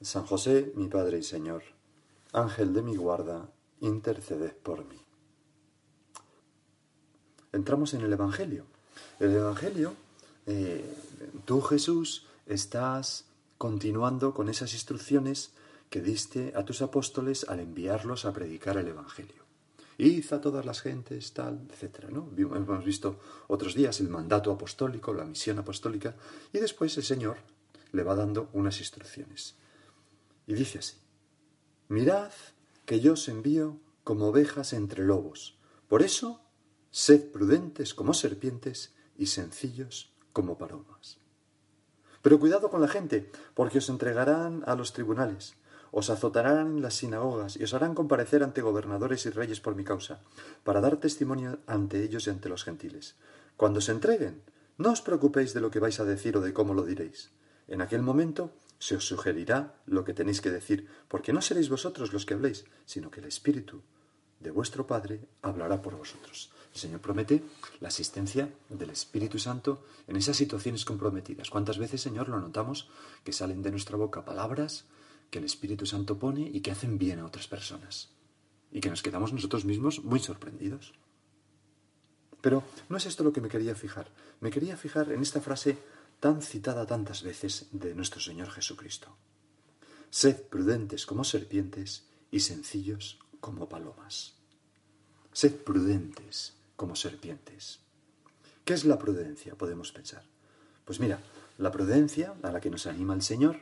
San José, mi Padre y Señor, Ángel de mi guarda, interceded por mí. Entramos en el Evangelio. El Evangelio, eh, tú Jesús estás continuando con esas instrucciones que diste a tus apóstoles al enviarlos a predicar el Evangelio. Id a todas las gentes, tal, etcétera, ¿no? Hemos visto otros días el mandato apostólico, la misión apostólica, y después el Señor le va dando unas instrucciones. Y dice así, mirad que yo os envío como ovejas entre lobos. Por eso, sed prudentes como serpientes y sencillos como palomas. Pero cuidado con la gente, porque os entregarán a los tribunales, os azotarán en las sinagogas y os harán comparecer ante gobernadores y reyes por mi causa, para dar testimonio ante ellos y ante los gentiles. Cuando se entreguen, no os preocupéis de lo que vais a decir o de cómo lo diréis. En aquel momento se os sugerirá lo que tenéis que decir, porque no seréis vosotros los que habléis, sino que el Espíritu de vuestro Padre hablará por vosotros. El Señor promete la asistencia del Espíritu Santo en esas situaciones comprometidas. ¿Cuántas veces, Señor, lo notamos que salen de nuestra boca palabras que el Espíritu Santo pone y que hacen bien a otras personas? Y que nos quedamos nosotros mismos muy sorprendidos. Pero no es esto lo que me quería fijar. Me quería fijar en esta frase tan citada tantas veces de nuestro Señor Jesucristo. Sed prudentes como serpientes y sencillos como palomas. Sed prudentes como serpientes. ¿Qué es la prudencia? Podemos pensar. Pues mira, la prudencia a la que nos anima el Señor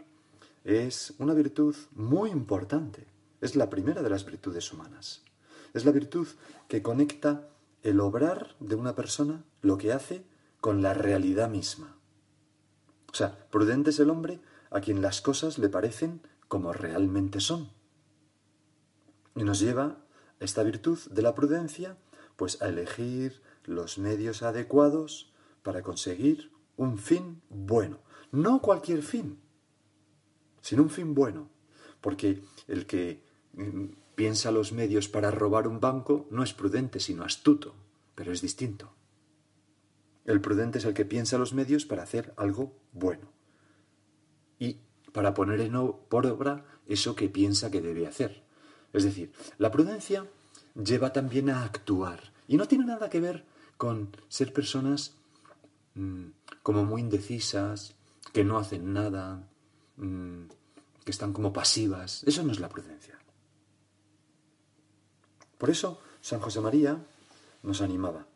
es una virtud muy importante. Es la primera de las virtudes humanas. Es la virtud que conecta el obrar de una persona, lo que hace, con la realidad misma. O sea, prudente es el hombre a quien las cosas le parecen como realmente son. Y nos lleva esta virtud de la prudencia, pues a elegir los medios adecuados para conseguir un fin bueno. No cualquier fin, sino un fin bueno. Porque el que mm, piensa los medios para robar un banco no es prudente, sino astuto, pero es distinto. El prudente es el que piensa los medios para hacer algo bueno y para poner en por obra eso que piensa que debe hacer. Es decir, la prudencia lleva también a actuar y no tiene nada que ver con ser personas mm, como muy indecisas, que no hacen nada, mm, que están como pasivas. Eso no es la prudencia. Por eso San José María nos animaba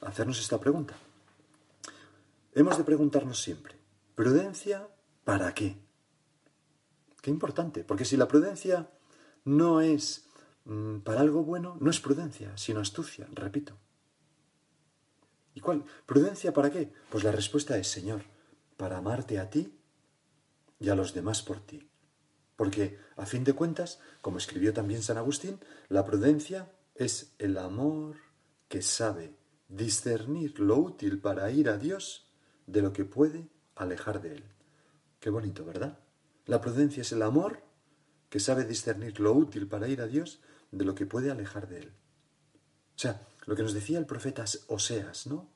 a hacernos esta pregunta. Hemos de preguntarnos siempre, ¿prudencia para qué? Qué importante, porque si la prudencia no es mm, para algo bueno, no es prudencia, sino astucia, repito. ¿Y cuál? ¿Prudencia para qué? Pues la respuesta es, Señor, para amarte a ti y a los demás por ti. Porque, a fin de cuentas, como escribió también San Agustín, la prudencia es el amor que sabe discernir lo útil para ir a Dios de lo que puede alejar de él. Qué bonito, ¿verdad? La prudencia es el amor que sabe discernir lo útil para ir a Dios de lo que puede alejar de él. O sea, lo que nos decía el profeta Oseas, ¿no?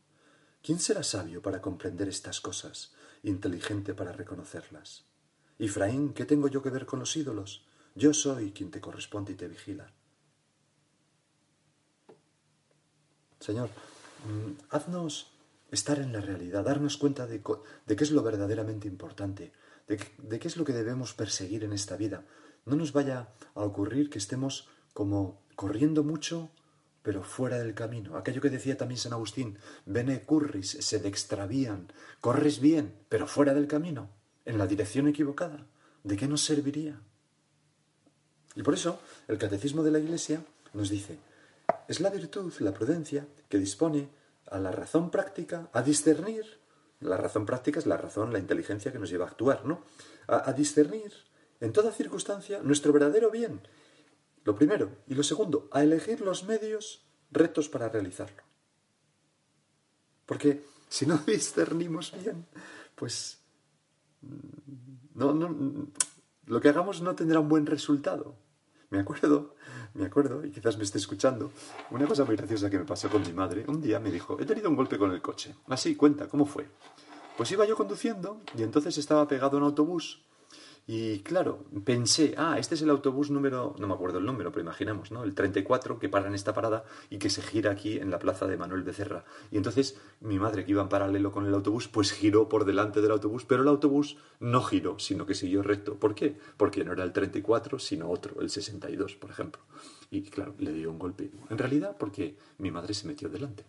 ¿Quién será sabio para comprender estas cosas, inteligente para reconocerlas? Efraín, ¿qué tengo yo que ver con los ídolos? Yo soy quien te corresponde y te vigila. Señor, mm, haznos estar en la realidad, darnos cuenta de, qué es lo verdaderamente importante, de, qué es lo que debemos perseguir en esta vida, no nos vaya a ocurrir que estemos como corriendo mucho, pero fuera del camino. Aquello que decía también San Agustín, bene curris, se extravían, corres bien, pero fuera del camino, en la dirección equivocada. ¿De qué nos serviría? Y por eso el Catecismo de la Iglesia nos dice, es la virtud, la prudencia, que dispone a la razón práctica a discernir, la razón práctica es la razón, la inteligencia que nos lleva a actuar, ¿no? A, discernir en toda circunstancia nuestro verdadero bien. Lo primero. Y lo segundo, a elegir los medios rectos para realizarlo. Porque si no discernimos bien, pues mm, no, no, lo que hagamos no tendrá un buen resultado. Me acuerdo, me acuerdo, y quizás me esté escuchando, una cosa muy graciosa que me pasó con mi madre. Un día me dijo, he tenido un golpe con el coche. Así, cuenta, ¿cómo fue? Pues iba yo conduciendo y entonces estaba pegado a un autobús y claro, pensé, ah, este es el autobús número, no me acuerdo el número, pero imaginemos, ¿no? El 34 que para en esta parada y que se gira aquí en la plaza de Manuel Becerra. Y entonces mi madre, que iba en paralelo con el autobús, pues giró por delante del autobús, pero el autobús no giró, sino que siguió recto. ¿Por qué? Porque no era el 34, sino otro, el 62, por ejemplo. Y claro, le dio un golpe. En realidad, porque mi madre se metió delante.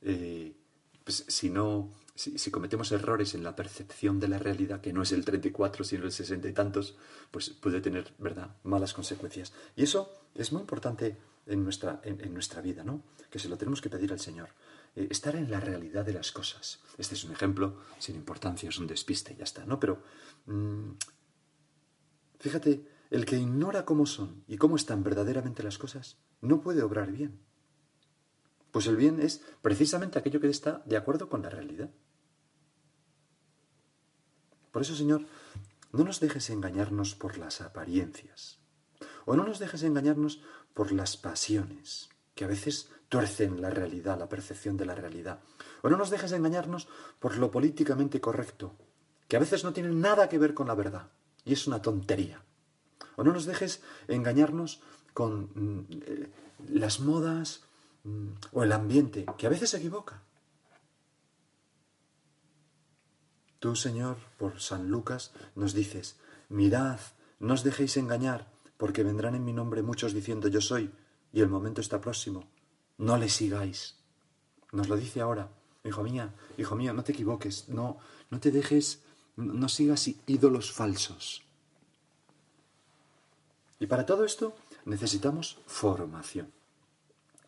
Eh, pues si no si, cometemos errores en la percepción de la realidad, que no es el 34, sino el 60 y tantos, pues puede tener, ¿verdad?, malas consecuencias. Y eso es muy importante en nuestra, en, nuestra vida, ¿no? Que se lo tenemos que pedir al Señor. Eh, estar en la realidad de las cosas. Este es un ejemplo sin importancia, es un despiste ya está, ¿no? Pero mm, fíjate, el que ignora cómo son y cómo están verdaderamente las cosas, no puede obrar bien. Pues el bien es precisamente aquello que está de acuerdo con la realidad. Por eso, Señor, no nos dejes engañarnos por las apariencias, o no nos dejes engañarnos por las pasiones, que a veces tuercen la realidad, la percepción de la realidad, o no nos dejes engañarnos por lo políticamente correcto, que a veces no tiene nada que ver con la verdad, y es una tontería. O no nos dejes engañarnos con mm, eh, las modas mm, o el ambiente, que a veces se equivoca. Tú, Señor, por San Lucas, nos dices, mirad, no os dejéis engañar, porque vendrán en mi nombre muchos diciendo yo soy, y el momento está próximo. No le sigáis. Nos lo dice ahora. Hijo mía, hijo mío, no te equivoques, no, no te dejes, no sigas ídolos falsos. Y para todo esto necesitamos formación.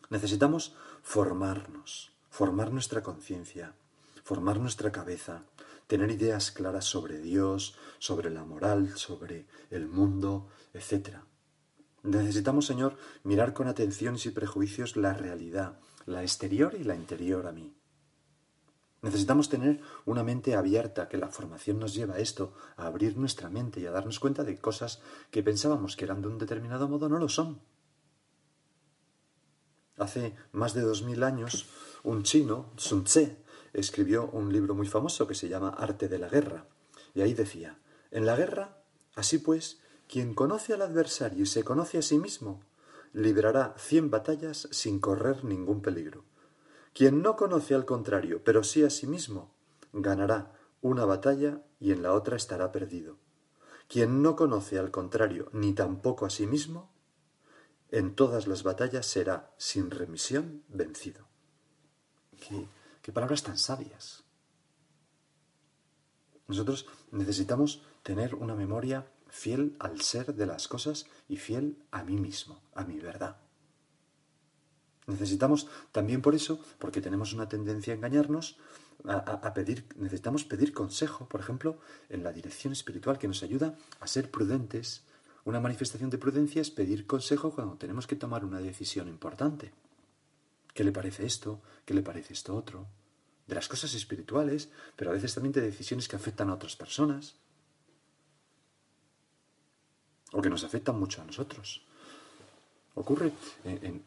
Necesitamos formarnos, formar nuestra conciencia, formar nuestra cabeza, tener ideas claras sobre Dios, sobre la moral, sobre el mundo, etc. Necesitamos, Señor, mirar con atención y prejuicios la realidad, la exterior y la interior a mí. Necesitamos tener una mente abierta, que la formación nos lleva a esto, a abrir nuestra mente y a darnos cuenta de cosas que pensábamos que eran de un determinado modo, no lo son. Hace más de dos mil años, un chino, Sun Tse, escribió un libro muy famoso que se llama Arte de la Guerra. Y ahí decía, en la guerra, así pues, quien conoce al adversario y se conoce a sí mismo, librará cien batallas sin correr ningún peligro. Quien no conoce al contrario, pero sí a sí mismo, ganará una batalla y en la otra estará perdido. Quien no conoce al contrario ni tampoco a sí mismo, en todas las batallas será sin remisión vencido. Palabras tan sabias. Nosotros necesitamos tener una memoria fiel al ser de las cosas y fiel a mí mismo, a mi verdad. Necesitamos también por eso, porque tenemos una tendencia a engañarnos, a, pedir, necesitamos pedir consejo, por ejemplo, en la dirección espiritual que nos ayuda a ser prudentes. Una manifestación de prudencia es pedir consejo cuando tenemos que tomar una decisión importante. ¿Qué le parece esto? ¿Qué le parece esto otro? De las cosas espirituales, pero a veces también de decisiones que afectan a otras personas. O que nos afectan mucho a nosotros. Ocurre en,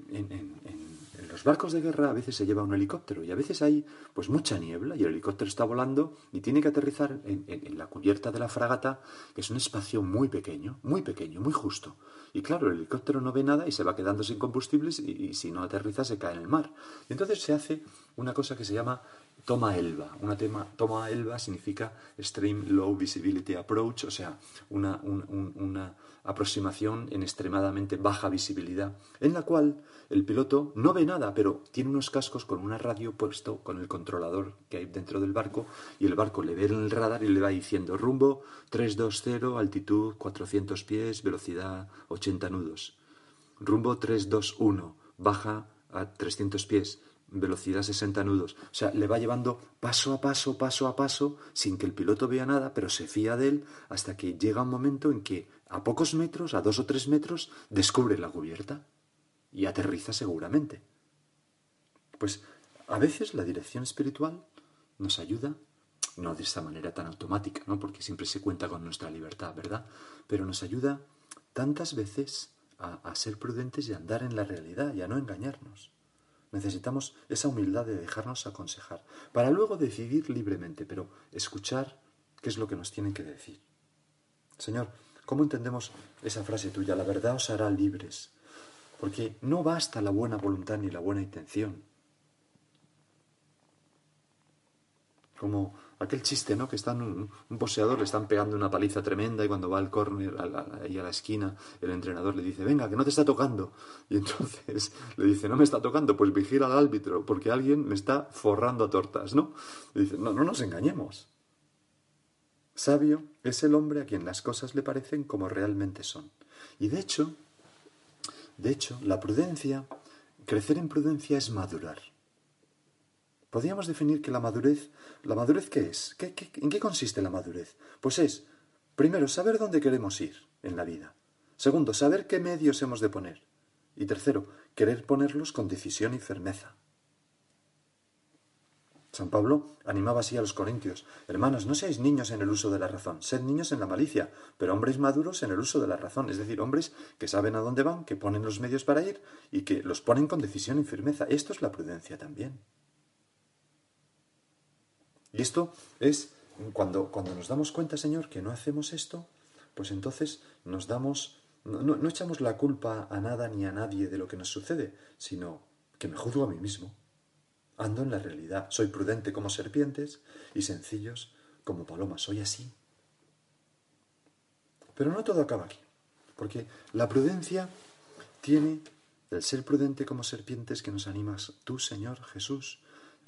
los barcos de guerra a veces se lleva un helicóptero y a veces hay pues mucha niebla y el helicóptero está volando y tiene que aterrizar en, la cubierta de la fragata, que es un espacio muy pequeño, muy pequeño, muy justo. Y claro, el helicóptero no ve nada y se va quedando sin combustibles y, y si no aterriza se cae en el mar. Y entonces se hace una cosa que se llama toma ELVA. Una tema, toma ELVA significa Extreme Low Visibility Approach, o sea, una, una aproximación en extremadamente baja visibilidad, en la cual el piloto no ve nada, pero tiene unos cascos con una radio puesto con el controlador que hay dentro del barco y el barco le ve en el radar y le va diciendo rumbo 320, altitud 400 pies, velocidad 80 nudos. Rumbo 321, baja a 300 pies, velocidad 60 nudos. O sea, le va llevando paso a paso, paso a paso, sin que el piloto vea nada, pero se fía de él hasta que llega un momento en que a pocos metros, a dos o tres metros, descubre la cubierta y aterriza seguramente. Pues a veces la dirección espiritual nos ayuda, no de esta manera tan automática, ¿no? porque siempre se cuenta con nuestra libertad, ¿verdad? Pero nos ayuda tantas veces a, a ser prudentes y a andar en la realidad y a no engañarnos. Necesitamos esa humildad de dejarnos aconsejar, para luego decidir libremente, pero escuchar qué es lo que nos tienen que decir. Señor, ¿cómo entendemos esa frase tuya? La verdad os hará libres. Porque no basta la buena voluntad ni la buena intención. Como aquel chiste, ¿no? Que están un, un le están pegando una paliza tremenda y cuando va al córner, ahí a la esquina, el entrenador le dice, venga, que no te está tocando. Y entonces le dice, no me está tocando, pues vigila al árbitro, porque alguien me está forrando a tortas, ¿no? Y dice, no, no nos engañemos. Sabio es el hombre a quien las cosas le parecen como realmente son. Y de hecho, de hecho, la prudencia, crecer en prudencia es madurar. Podríamos definir que la madurez, ¿la madurez qué es? en qué consiste la madurez? Pues es, primero, saber dónde queremos ir en la vida. Segundo, saber qué medios hemos de poner. Y tercero, querer ponerlos con decisión y firmeza. San Pablo animaba así a los corintios, hermanos, no seáis niños en el uso de la razón, sed niños en la malicia, pero hombres maduros en el uso de la razón, es decir, hombres que saben a dónde van, que ponen los medios para ir y que los ponen con decisión y firmeza. Esto es la prudencia también. Y esto es cuando, cuando nos damos cuenta, Señor, que no hacemos esto, pues entonces nos damos, no, no echamos la culpa a nada ni a nadie de lo que nos sucede, sino que me juzgo a mí mismo Ando en la realidad. Soy prudente como serpientes y sencillos como palomas. Soy así. Pero no todo acaba aquí. Porque la prudencia tiene el ser prudente como serpientes que nos animas tú, Señor Jesús.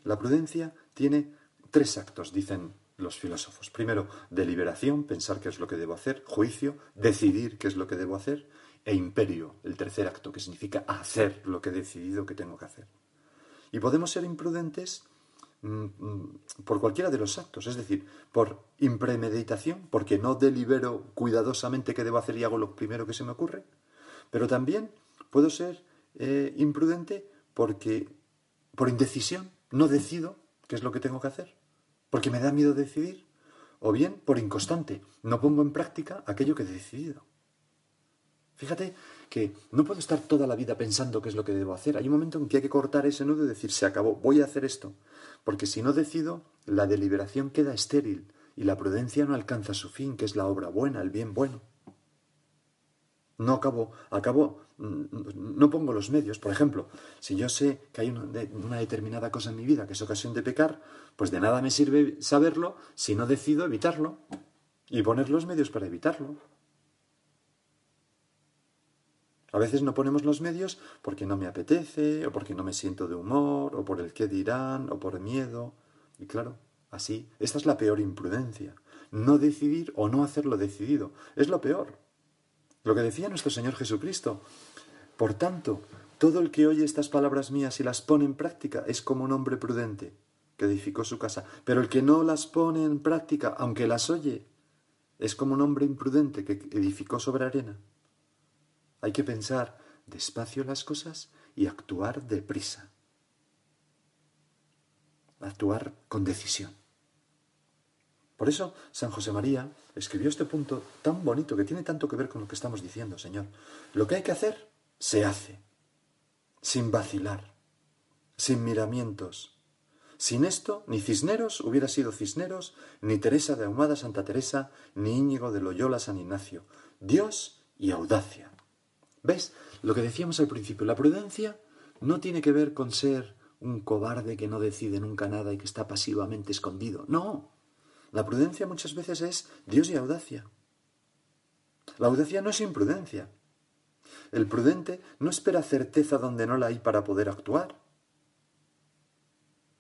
La prudencia tiene tres actos, dicen los filósofos. Primero, deliberación, pensar qué es lo que debo hacer, juicio, decidir qué es lo que debo hacer, e imperio, el tercer acto, que significa hacer lo que he decidido que tengo que hacer. Y podemos ser imprudentes mm, mm, por cualquiera de los actos, es decir, por impremeditación, porque no delibero cuidadosamente qué debo hacer y hago lo primero que se me ocurre, pero también puedo ser eh, imprudente porque por indecisión no decido qué es lo que tengo que hacer, porque me da miedo decidir, o bien por inconstante, no pongo en práctica aquello que he decidido. Fíjate que no puedo estar toda la vida pensando qué es lo que debo hacer. Hay un momento en que hay que cortar ese nudo y decir, se acabó, voy a hacer esto. Porque si no decido, la deliberación queda estéril y la prudencia no alcanza su fin, que es la obra buena, el bien bueno. No acabo, acabo, mm, no pongo los medios. Por ejemplo, si yo sé que hay una determinada cosa en mi vida que es ocasión de pecar, pues de nada me sirve saberlo si no decido evitarlo y poner los medios para evitarlo. A veces no ponemos los medios porque no me apetece, o porque no me siento de humor, o por el qué dirán, o por miedo. Y claro, así, esta es la peor imprudencia. No decidir o no hacerlo decidido. Es lo peor. Lo que decía nuestro Señor Jesucristo. Por tanto, todo el que oye estas palabras mías y las pone en práctica es como un hombre prudente que edificó su casa. Pero el que no las pone en práctica, aunque las oye, es como un hombre imprudente que edificó sobre arena. Hay que pensar despacio las cosas y actuar deprisa. Actuar con decisión. Por eso San José María escribió este punto tan bonito que tiene tanto que ver con lo que estamos diciendo, Señor. Lo que hay que hacer, se hace, sin vacilar, sin miramientos. Sin esto, ni Cisneros hubiera sido Cisneros, ni Teresa de Ahumada Santa Teresa, ni Íñigo de Loyola San Ignacio. Dios y audacia. ¿Ves? Lo que decíamos al principio, la prudencia no tiene que ver con ser un cobarde que no decide nunca nada y que está pasivamente escondido. No. La prudencia muchas veces es Dios y audacia. La audacia no es imprudencia. El prudente no espera certeza donde no la hay para poder actuar.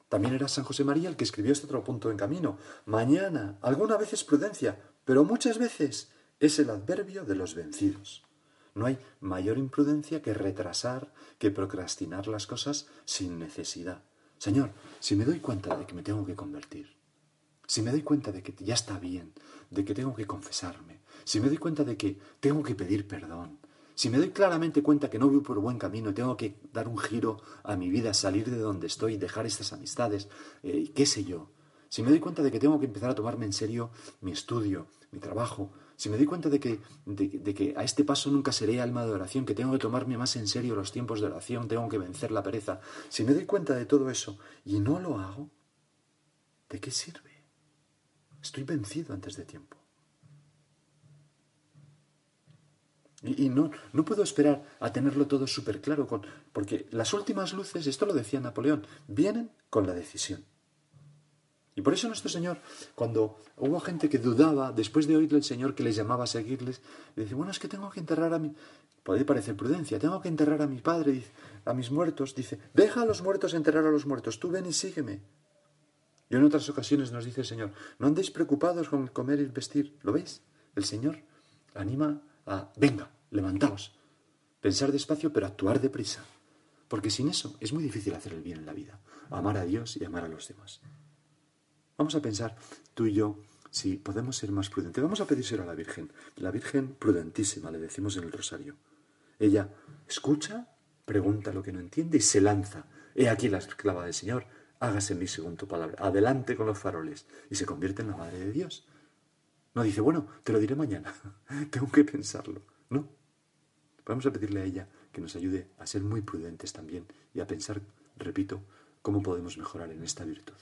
También era San José María el que escribió este otro punto en camino. Mañana, alguna vez es prudencia, pero muchas veces es el adverbio de los vencidos. No hay mayor imprudencia que retrasar, que procrastinar las cosas sin necesidad. Señor, si me doy cuenta de que me tengo que convertir, si me doy cuenta de que ya está bien, de que tengo que confesarme, si me doy cuenta de que tengo que pedir perdón, si me doy claramente cuenta que no voy por buen camino tengo que dar un giro a mi vida, salir de donde estoy, dejar estas amistades, eh, qué sé yo, si me doy cuenta de que tengo que empezar a tomarme en serio mi estudio, mi trabajo, si me doy cuenta de que, de, que a este paso nunca seré alma de oración, que tengo que tomarme más en serio los tiempos de oración, tengo que vencer la pereza, si me doy cuenta de todo eso y no lo hago, ¿de qué sirve? Estoy vencido antes de tiempo. Y, no, no puedo esperar a tenerlo todo súper claro, con, porque las últimas luces, esto lo decía Napoleón, vienen con la decisión. Y por eso nuestro Señor, cuando hubo gente que dudaba, después de oírle el Señor que les llamaba a seguirles, le dice, bueno, es que tengo que enterrar a mi... Puede parecer prudencia, tengo que enterrar a mi padre, a mis muertos. Dice, deja a los muertos enterrar a los muertos, tú ven y sígueme. Y en otras ocasiones nos dice el Señor, no andéis preocupados con comer y vestir. ¿Lo veis? El Señor anima a, venga, levantaos. Pensar despacio, pero actuar deprisa. Porque sin eso es muy difícil hacer el bien en la vida. Amar a Dios y amar a los demás. Vamos a pensar, tú y yo, si podemos ser más prudentes. Vamos a pedírselo a la Virgen. La Virgen prudentísima, le decimos en el rosario. Ella escucha, pregunta lo que no entiende y se lanza. He aquí la esclava del Señor, hágase en mí según tu palabra. Adelante con los faroles. Y se convierte en la Madre de Dios. No dice, bueno, te lo diré mañana. Tengo que pensarlo. No. Vamos a pedirle a ella que nos ayude a ser muy prudentes también y a pensar, repito, cómo podemos mejorar en esta virtud.